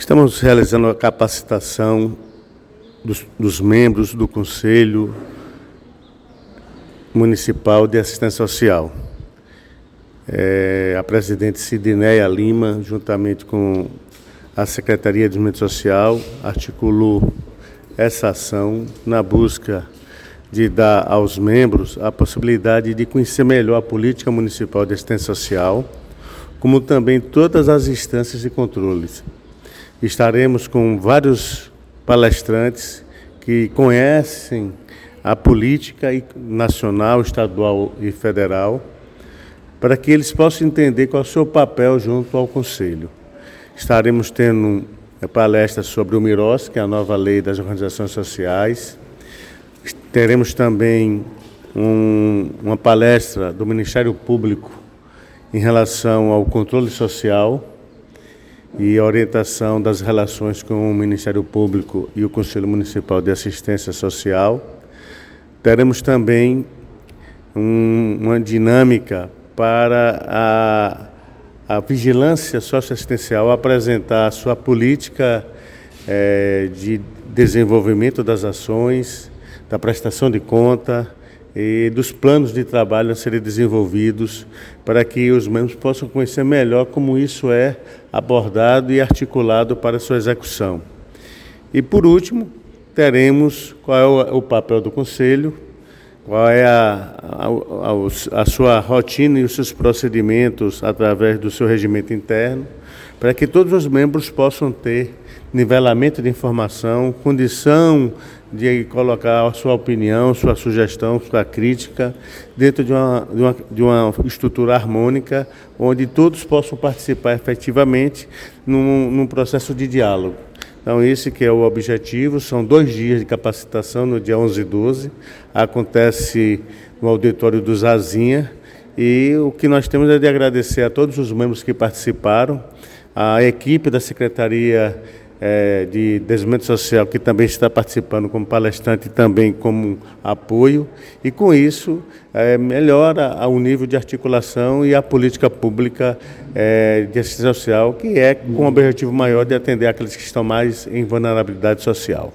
Estamos realizando a capacitação dos, dos membros do Conselho Municipal de Assistência Social. É, a presidente Sidneia Lima, juntamente com a Secretaria de Desenvolvimento Social, articulou essa ação na busca de dar aos membros a possibilidade de conhecer melhor a política municipal de assistência social, como também todas as instâncias de controles. Estaremos com vários palestrantes que conhecem a política nacional, estadual e federal, para que eles possam entender qual é o seu papel junto ao Conselho. Estaremos tendo palestras sobre o MIROS, que é a nova lei das organizações sociais. Teremos também um, uma palestra do Ministério Público em relação ao controle social e orientação das relações com o Ministério Público e o Conselho Municipal de Assistência Social. Teremos também um, uma dinâmica para a, a vigilância socioassistencial apresentar a sua política é, de desenvolvimento das ações, da prestação de conta, e dos planos de trabalho a serem desenvolvidos para que os membros possam conhecer melhor como isso é abordado e articulado para sua execução. E por último, teremos qual é o papel do Conselho, qual é a, a, a, sua rotina e os seus procedimentos através do seu regimento interno, para que todos os membros possam ter nivelamento de informação, condição de colocar a sua opinião, sua sugestão, sua crítica dentro de uma, de uma, de uma estrutura harmônica, onde todos possam participar efetivamente num, num processo de diálogo. Então, esse que é o objetivo, são dois dias de capacitação, no dia 11 e 12, acontece no auditório do Zazinha, e o que nós temos é de agradecer a todos os membros que participaram, a equipe da Secretaria é, de Desenvolvimento Social, que também está participando como palestrante e também como apoio, e com isso é, melhora o nível de articulação e a política pública é, de assistência social, que é com o objetivo maior de atender aqueles que estão mais em vulnerabilidade social.